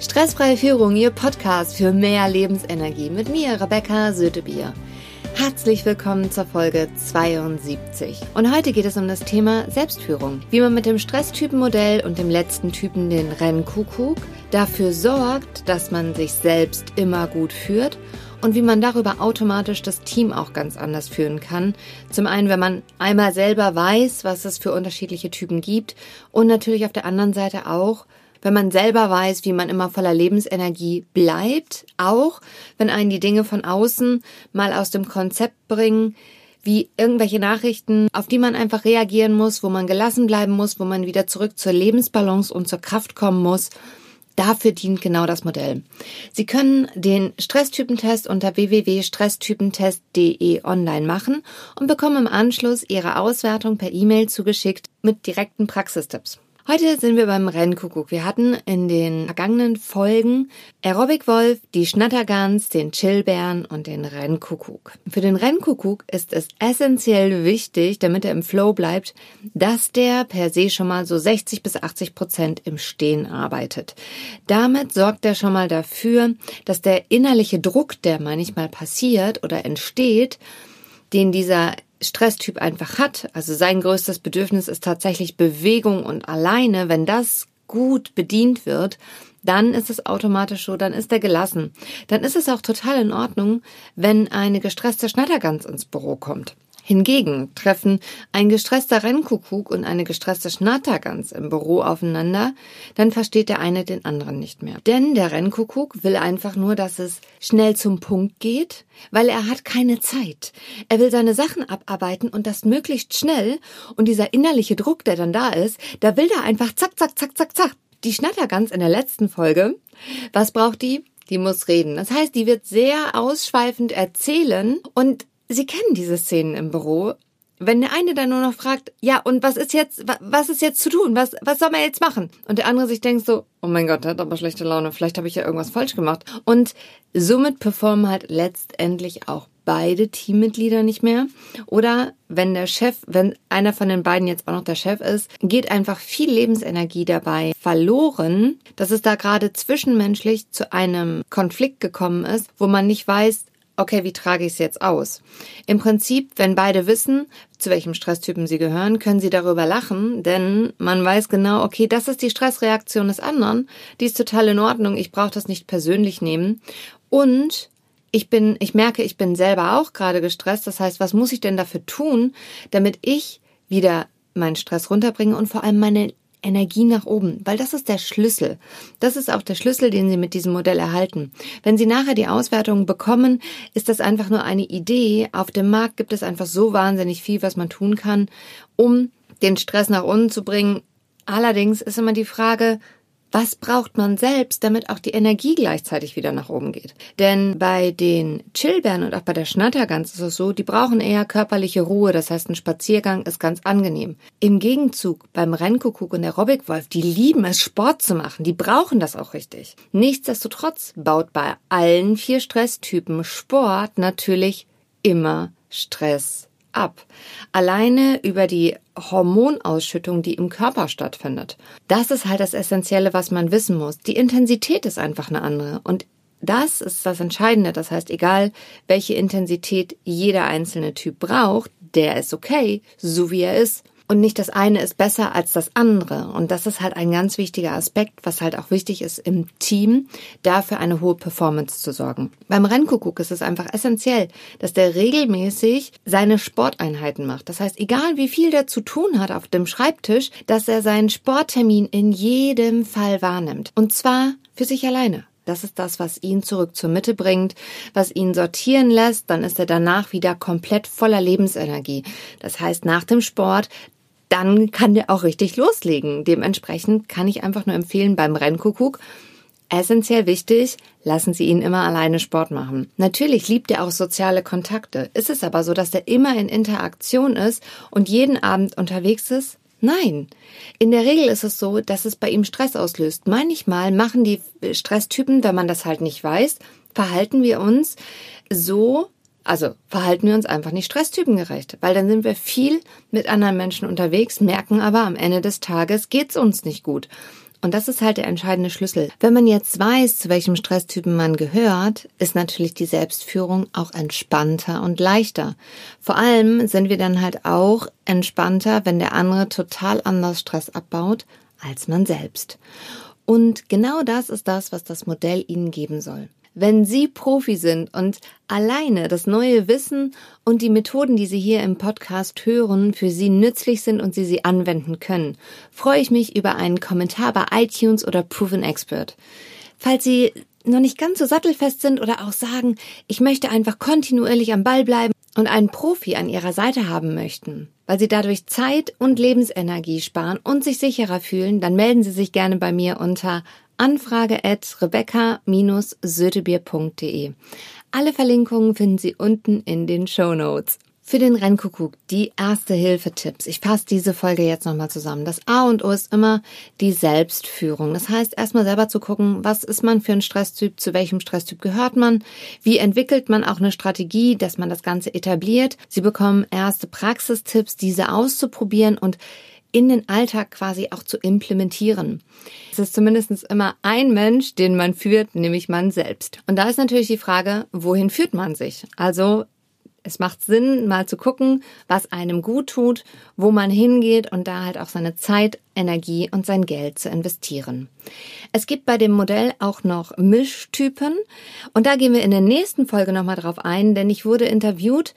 Stressfreie Führung, Ihr Podcast für mehr Lebensenergie mit mir, Rebecca Sötebier. Herzlich willkommen zur Folge 72. Und heute geht es um das Thema Selbstführung. Wie man mit dem Stresstypenmodell und dem letzten Typen, den Rennkuckuck, dafür sorgt, dass man sich selbst immer gut führt und wie man darüber automatisch das Team auch ganz anders führen kann. Zum einen, wenn man einmal selber weiß, was es für unterschiedliche Typen gibt und natürlich auf der anderen Seite auch, wenn man selber weiß, wie man immer voller Lebensenergie bleibt, auch wenn einen die Dinge von außen mal aus dem Konzept bringen, wie irgendwelche Nachrichten, auf die man einfach reagieren muss, wo man gelassen bleiben muss, wo man wieder zurück zur Lebensbalance und zur Kraft kommen muss. Dafür dient genau das Modell. Sie können den Stresstypentest unter www.stresstypentest.de online machen und bekommen im Anschluss Ihre Auswertung per E-Mail zugeschickt mit direkten Praxistipps. Heute sind wir beim Rennkuckuck. Wir hatten in den vergangenen Folgen Aerobic Wolf, die Schnattergans, den Chillbären und den Rennkuckuck. Für den Rennkuckuck ist es essentiell wichtig, damit er im Flow bleibt, dass der per se schon mal so 60 bis 80 Prozent im Stehen arbeitet. Damit sorgt er schon mal dafür, dass der innerliche Druck, der manchmal passiert oder entsteht, den dieser Stresstyp einfach hat, also sein größtes Bedürfnis ist tatsächlich Bewegung und alleine, wenn das gut bedient wird, dann ist es automatisch so, dann ist er gelassen. Dann ist es auch total in Ordnung, wenn eine gestresste Schnattergans ins Büro kommt. Hingegen treffen ein gestresster Rennkuckuck und eine gestresste Schnattergans im Büro aufeinander, dann versteht der eine den anderen nicht mehr. Denn der Rennkuckuck will einfach nur, dass es schnell zum Punkt geht, weil er hat keine Zeit. Er will seine Sachen abarbeiten und das möglichst schnell und dieser innerliche Druck, der dann da ist, da will er einfach zack, zack, zack, zack, zack. Die Schnattergans in der letzten Folge, was braucht die? Die muss reden. Das heißt, die wird sehr ausschweifend erzählen und Sie kennen diese Szenen im Büro. Wenn der eine dann nur noch fragt, ja, und was ist jetzt, was ist jetzt zu tun? Was, was soll man jetzt machen? Und der andere sich denkt so, oh mein Gott, der hat aber schlechte Laune, vielleicht habe ich ja irgendwas falsch gemacht. Und somit performen halt letztendlich auch beide Teammitglieder nicht mehr. Oder wenn der Chef, wenn einer von den beiden jetzt auch noch der Chef ist, geht einfach viel Lebensenergie dabei verloren, dass es da gerade zwischenmenschlich zu einem Konflikt gekommen ist, wo man nicht weiß, okay, wie trage ich es jetzt aus? Im Prinzip, wenn beide wissen, zu welchem Stresstypen sie gehören, können sie darüber lachen, denn man weiß genau, okay, das ist die Stressreaktion des anderen, die ist total in Ordnung, ich brauche das nicht persönlich nehmen. Und ich bin, ich merke, ich bin selber auch gerade gestresst, das heißt, was muss ich denn dafür tun, damit ich wieder meinen Stress runterbringe und vor allem meine Energie nach oben, weil das ist der Schlüssel. Das ist auch der Schlüssel, den Sie mit diesem Modell erhalten. Wenn Sie nachher die Auswertungen bekommen, ist das einfach nur eine Idee. Auf dem Markt gibt es einfach so wahnsinnig viel, was man tun kann, um den Stress nach unten zu bringen. Allerdings ist immer die Frage, was braucht man selbst, damit auch die Energie gleichzeitig wieder nach oben geht? Denn bei den Chillbären und auch bei der Schnattergans ist es so, die brauchen eher körperliche Ruhe, das heißt ein Spaziergang ist ganz angenehm. Im Gegenzug beim Rennkuckuck und der Robbikwolf, die lieben es Sport zu machen, die brauchen das auch richtig. Nichtsdestotrotz baut bei allen vier Stresstypen Sport natürlich immer Stress ab. Alleine über die Hormonausschüttung, die im Körper stattfindet. Das ist halt das Essentielle, was man wissen muss. Die Intensität ist einfach eine andere. Und das ist das Entscheidende. Das heißt, egal welche Intensität jeder einzelne Typ braucht, der ist okay, so wie er ist und nicht das eine ist besser als das andere. Und das ist halt ein ganz wichtiger Aspekt, was halt auch wichtig ist im Team, dafür eine hohe Performance zu sorgen. Beim Rennkuckuck ist es einfach essentiell, dass der regelmäßig seine Sporteinheiten macht. Das heißt, egal wie viel der zu tun hat auf dem Schreibtisch, dass er seinen Sporttermin in jedem Fall wahrnimmt. Und zwar für sich alleine. Das ist das, was ihn zurück zur Mitte bringt, was ihn sortieren lässt. Dann ist er danach wieder komplett voller Lebensenergie. Das heißt, nach dem Sport dann kann der auch richtig loslegen. Dementsprechend kann ich einfach nur empfehlen beim Rennkuckuck, Essentiell wichtig, lassen Sie ihn immer alleine Sport machen. Natürlich liebt er auch soziale Kontakte. Ist es aber so, dass er immer in Interaktion ist und jeden Abend unterwegs ist? Nein. In der Regel ist es so, dass es bei ihm Stress auslöst. Manchmal machen die Stresstypen, wenn man das halt nicht weiß, verhalten wir uns so, also verhalten wir uns einfach nicht stresstypengerecht, weil dann sind wir viel mit anderen Menschen unterwegs, merken aber am Ende des Tages geht's uns nicht gut. Und das ist halt der entscheidende Schlüssel. Wenn man jetzt weiß, zu welchem Stresstypen man gehört, ist natürlich die Selbstführung auch entspannter und leichter. Vor allem sind wir dann halt auch entspannter, wenn der andere total anders Stress abbaut als man selbst. Und genau das ist das, was das Modell Ihnen geben soll. Wenn Sie Profi sind und alleine das neue Wissen und die Methoden, die Sie hier im Podcast hören, für Sie nützlich sind und Sie sie anwenden können, freue ich mich über einen Kommentar bei iTunes oder Proven Expert. Falls Sie noch nicht ganz so sattelfest sind oder auch sagen, ich möchte einfach kontinuierlich am Ball bleiben und einen Profi an Ihrer Seite haben möchten, weil Sie dadurch Zeit und Lebensenergie sparen und sich sicherer fühlen, dann melden Sie sich gerne bei mir unter anfrage at rebecca-sötebier.de. Alle Verlinkungen finden Sie unten in den Show Notes. Für den Rennkuckuck die erste Hilfe-Tipps. Ich fasse diese Folge jetzt nochmal zusammen. Das A und O ist immer die Selbstführung. Das heißt, erstmal selber zu gucken, was ist man für ein Stresstyp, zu welchem Stresstyp gehört man, wie entwickelt man auch eine Strategie, dass man das Ganze etabliert. Sie bekommen erste Praxistipps, diese auszuprobieren und in den Alltag quasi auch zu implementieren. Es ist zumindest immer ein Mensch, den man führt, nämlich man selbst. Und da ist natürlich die Frage, wohin führt man sich? Also es macht Sinn, mal zu gucken, was einem gut tut, wo man hingeht und da halt auch seine Zeit, Energie und sein Geld zu investieren. Es gibt bei dem Modell auch noch Mischtypen und da gehen wir in der nächsten Folge nochmal drauf ein, denn ich wurde interviewt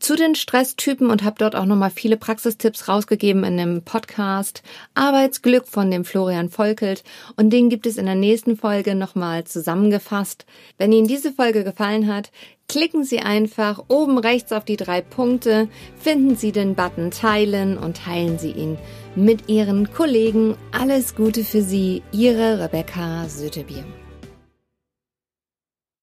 zu den Stresstypen und habe dort auch nochmal viele Praxistipps rausgegeben in dem Podcast Arbeitsglück von dem Florian Volkelt und den gibt es in der nächsten Folge nochmal zusammengefasst. Wenn Ihnen diese Folge gefallen hat, klicken Sie einfach oben rechts auf die drei Punkte, finden Sie den Button Teilen und teilen Sie ihn mit Ihren Kollegen. Alles Gute für Sie, Ihre Rebecca Sötebier.